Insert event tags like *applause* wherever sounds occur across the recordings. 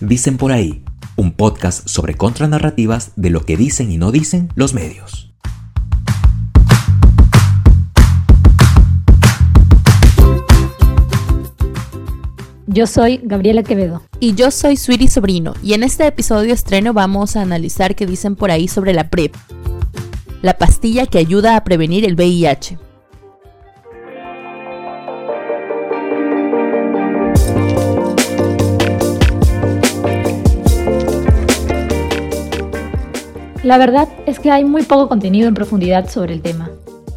Dicen por ahí, un podcast sobre contranarrativas de lo que dicen y no dicen los medios. Yo soy Gabriela Quevedo. Y yo soy Sweetie Sobrino. Y en este episodio estreno vamos a analizar qué dicen por ahí sobre la PrEP, la pastilla que ayuda a prevenir el VIH. La verdad es que hay muy poco contenido en profundidad sobre el tema.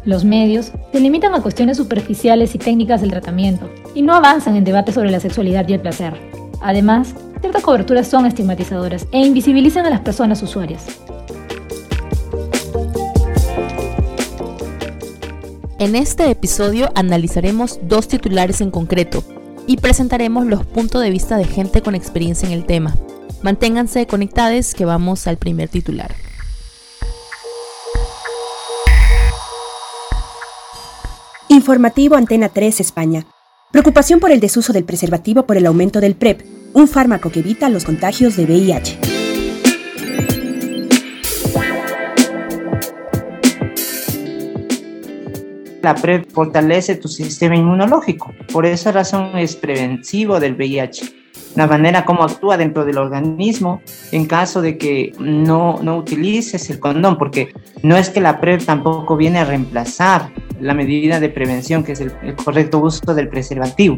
Los medios se limitan a cuestiones superficiales y técnicas del tratamiento y no avanzan en debates sobre la sexualidad y el placer. Además, ciertas coberturas son estigmatizadoras e invisibilizan a las personas usuarias. En este episodio analizaremos dos titulares en concreto y presentaremos los puntos de vista de gente con experiencia en el tema. Manténganse conectados que vamos al primer titular. Informativo Antena 3 España. Preocupación por el desuso del preservativo por el aumento del PrEP, un fármaco que evita los contagios de VIH. La PrEP fortalece tu sistema inmunológico, por esa razón es preventivo del VIH la manera como actúa dentro del organismo en caso de que no, no utilices el condón, porque no es que la PrEP tampoco viene a reemplazar la medida de prevención que es el, correcto uso del preservativo.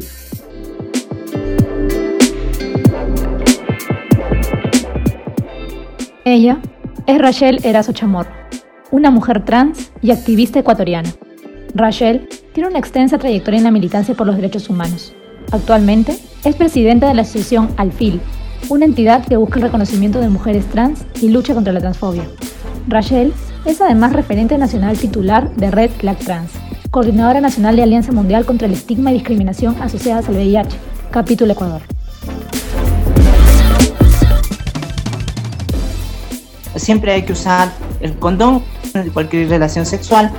Ella es Rachel Erazo Chamorro, una mujer trans y activista ecuatoriana. Rachel tiene una extensa trayectoria en la militancia por los derechos humanos. Actualmente es presidenta de la asociación Alfil, una entidad que busca el reconocimiento de mujeres trans y lucha contra la transfobia. Rachel es además referente nacional titular de Red Flag Trans, coordinadora nacional de Alianza Mundial contra el Estigma y Discriminación Asociadas al VIH, capítulo Ecuador. Siempre hay que usar el condón en cualquier relación sexual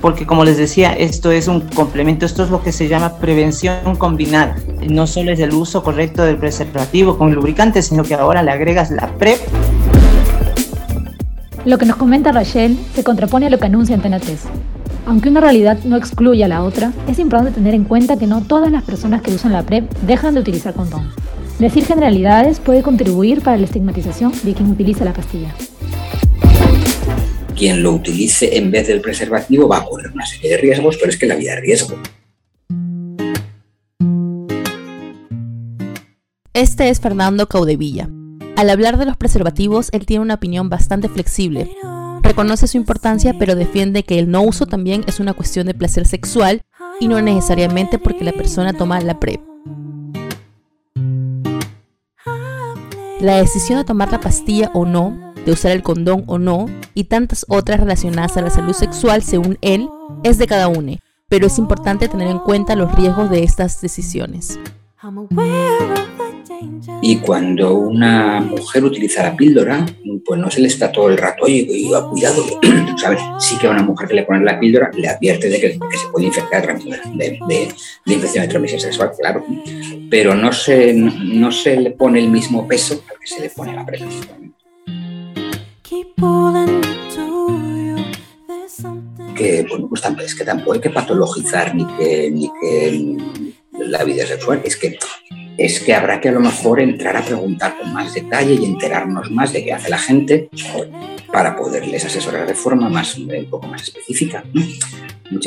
porque como les decía, esto es un complemento, esto es lo que se llama prevención combinada. No solo es el uso correcto del preservativo con lubricante, sino que ahora le agregas la PrEP. Lo que nos comenta Rachel se contrapone a lo que anuncia Antena 3. Aunque una realidad no excluye a la otra, es importante tener en cuenta que no todas las personas que usan la PrEP dejan de utilizar condón. Decir generalidades puede contribuir para la estigmatización de quien utiliza la pastilla quien lo utilice en vez del preservativo va a correr una serie de riesgos, pero es que la vida es riesgo. Este es Fernando Caudevilla. Al hablar de los preservativos, él tiene una opinión bastante flexible. Reconoce su importancia, pero defiende que el no uso también es una cuestión de placer sexual y no necesariamente porque la persona toma la PrEP. La decisión de tomar la pastilla o no de usar el condón o no, y tantas otras relacionadas a la salud sexual, según él, es de cada uno, pero es importante tener en cuenta los riesgos de estas decisiones. Y cuando una mujer utiliza la píldora, pues no se le está todo el rato, oye, cuidado, *clears throat* ¿sabes? Sí que a una mujer que le pone la píldora le advierte de que, se puede infectar de, de, de, infección de transmisión sexual, claro. Pero no se, no, se le pone el mismo peso que se le pone la prevención. Que, bueno, pues es que tampoco hay que patologizar ni que, ni que la vida sexual, es que, es que habrá que a lo mejor entrar a preguntar con más detalle y enterarnos más de qué hace la gente para poderles asesorar de forma más, un poco más específica.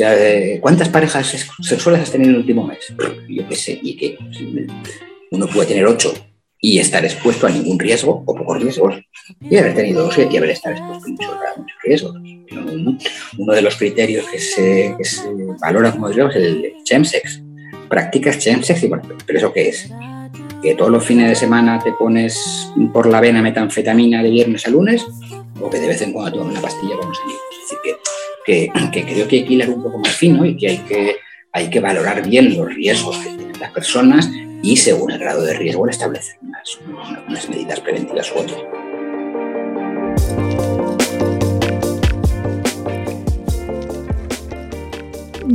Eh, ¿Cuántas parejas sexuales has tenido en el último mes? Yo qué sé, y que uno puede tener ocho y estar expuesto a ningún riesgo o pocos riesgos y haber tenido dos y haber estado expuesto a muchos, riesgos. Uno de los criterios que se, valora como riesgo es el chemsex. Practicas chemsex y bueno, pero ¿eso qué es? Que todos los fines de semana te pones por la vena metanfetamina de viernes a lunes o que de vez en cuando tomas una pastilla con los amigos. Es decir, que, que, creo que hay que hilar un poco más fino y que hay que, hay que valorar bien los riesgos que tienen las personas y según el grado de riesgo establecer unas, unas medidas preventivas u otras.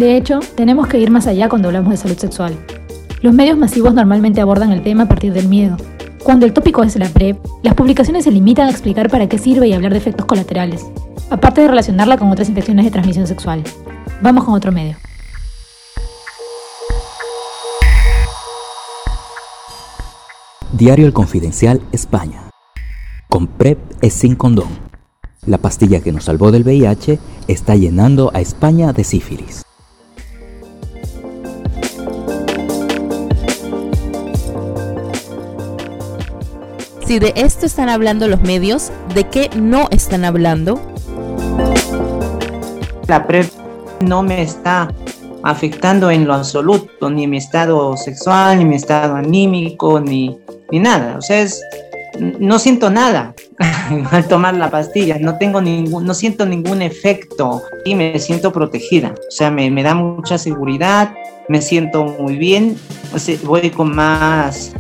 De hecho, tenemos que ir más allá cuando hablamos de salud sexual. Los medios masivos normalmente abordan el tema a partir del miedo. Cuando el tópico es la PrEP, las publicaciones se limitan a explicar para qué sirve y hablar de efectos colaterales, aparte de relacionarla con otras infecciones de transmisión sexual. Vamos con otro medio. Diario El Confidencial, España. Con PrEP es sin condón. La pastilla que nos salvó del VIH está llenando a España de sífilis. Si de esto están hablando los medios, ¿de qué no están hablando? La PrEP no me está afectando en lo absoluto, ni mi estado sexual, ni mi estado anímico, ni, ni nada. O sea, es, no siento nada *laughs* al tomar la pastilla, no tengo ningún, no siento ningún efecto y me siento protegida. O sea, me, me da mucha seguridad, me siento muy bien, o sea, voy con más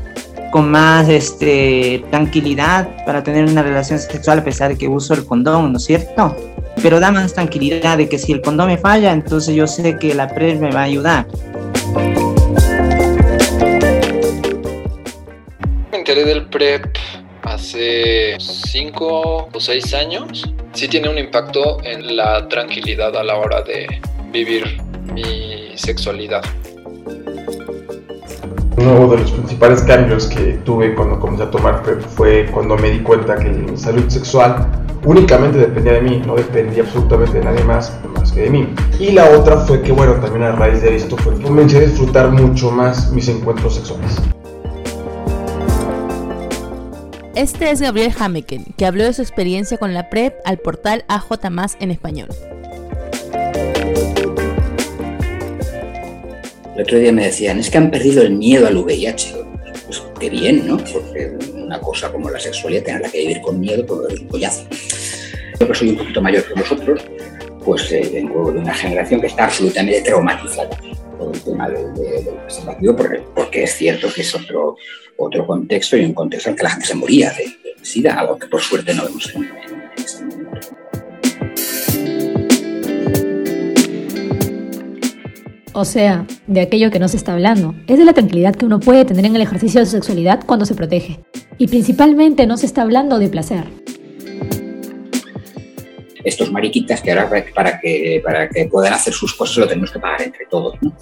con más este, tranquilidad para tener una relación sexual a pesar de que uso el condón, ¿no es cierto? Pero da más tranquilidad de que si el condón me falla, entonces yo sé que la PrEP me va a ayudar. Me enteré del PrEP hace 5 o 6 años. Sí tiene un impacto en la tranquilidad a la hora de vivir mi sexualidad. Uno de los principales cambios que tuve cuando comencé a tomar PrEP fue cuando me di cuenta que mi salud sexual únicamente dependía de mí, no dependía absolutamente de nadie más más que de mí. Y la otra fue que, bueno, también a raíz de esto fue que comencé a disfrutar mucho más mis encuentros sexuales. Este es Gabriel Hameken, que habló de su experiencia con la PrEP al portal AJ en español. El otro día me decían, es que han perdido el miedo al VIH. Pues qué bien, ¿no? Porque una cosa como la sexualidad, tenerla que vivir con miedo, pues es un collazo. Yo que soy un poquito mayor que vosotros, pues eh, vengo de una generación que está absolutamente traumatizada por el tema del, del preservativo, porque, es cierto que es otro, otro contexto y un contexto en que la gente se moría de, de SIDA, algo que por suerte no vemos en, en este momento. O sea, de aquello que no se está hablando. Es de la tranquilidad que uno puede tener en el ejercicio de su sexualidad cuando se protege. Y principalmente no se está hablando de placer. Estos mariquitas que ahora para que, para que puedan hacer sus cosas lo tenemos que pagar entre todos. ¿no?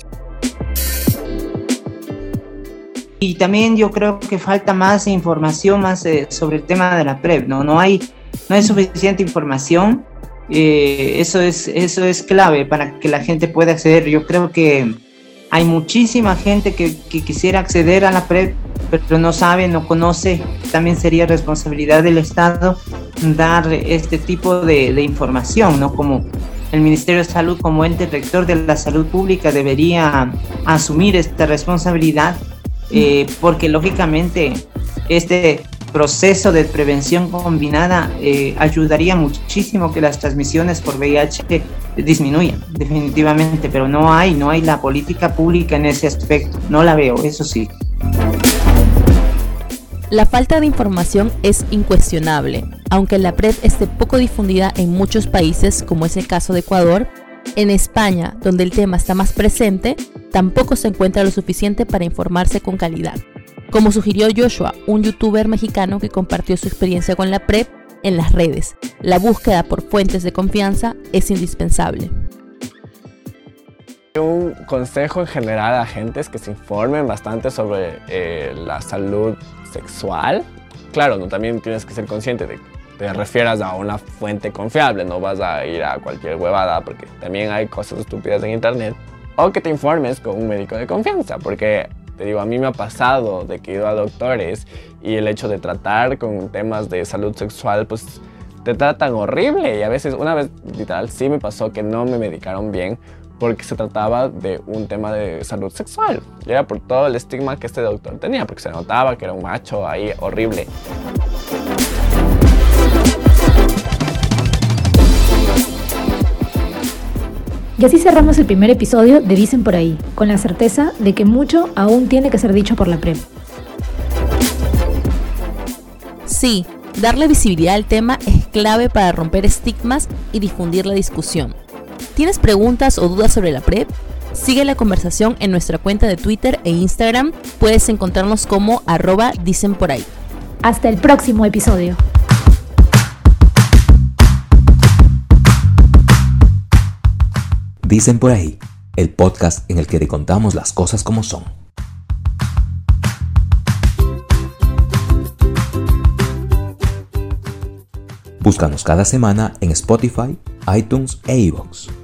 Y también yo creo que falta más información más eh, sobre el tema de la PrEP, ¿no? No hay, no hay suficiente información eh, eso, es, eso es clave para que la gente pueda acceder. Yo creo que hay muchísima gente que, quisiera acceder a la PrEP, pero no sabe, no conoce. También sería responsabilidad del Estado dar este tipo de, de información, ¿no? Como el Ministerio de Salud como ente rector de la salud pública debería asumir esta responsabilidad eh, porque lógicamente este proceso de prevención combinada eh, ayudaría muchísimo que las transmisiones por VIH disminuyan, definitivamente, pero no hay, no hay la política pública en ese aspecto, no la veo, eso sí. La falta de información es incuestionable. Aunque la PrEP esté poco difundida en muchos países, como es el caso de Ecuador, en España, donde el tema está más presente, tampoco se encuentra lo suficiente para informarse con calidad. Como sugirió Joshua, un youtuber mexicano que compartió su experiencia con la PrEP en las redes, la búsqueda por fuentes de confianza es indispensable. Un consejo en general a agentes que se informen bastante sobre eh, la salud sexual. Claro, no, también tienes que ser consciente de que te refieras a una fuente confiable, no vas a ir a cualquier huevada porque también hay cosas estúpidas en internet. O que te informes con un médico de confianza, porque te digo, a mí me ha pasado de que he ido a doctores y el hecho de tratar con temas de salud sexual, pues te tratan horrible. Y a veces, una vez literal, sí me pasó que no me medicaron bien porque se trataba de un tema de salud sexual. Y era por todo el estigma que este doctor tenía, porque se notaba que era un macho ahí horrible. Y así cerramos el primer episodio de Dicen por ahí, con la certeza de que mucho aún tiene que ser dicho por la PrEP. Sí, darle visibilidad al tema es clave para romper estigmas y difundir la discusión. ¿Tienes preguntas o dudas sobre la PrEP? Sigue la conversación en nuestra cuenta de Twitter e Instagram. Puedes encontrarnos como arroba dicen por ahí. Hasta el próximo episodio. Dicen por ahí, el podcast en el que te contamos las cosas como son. Búscanos cada semana en Spotify, iTunes e iVoox.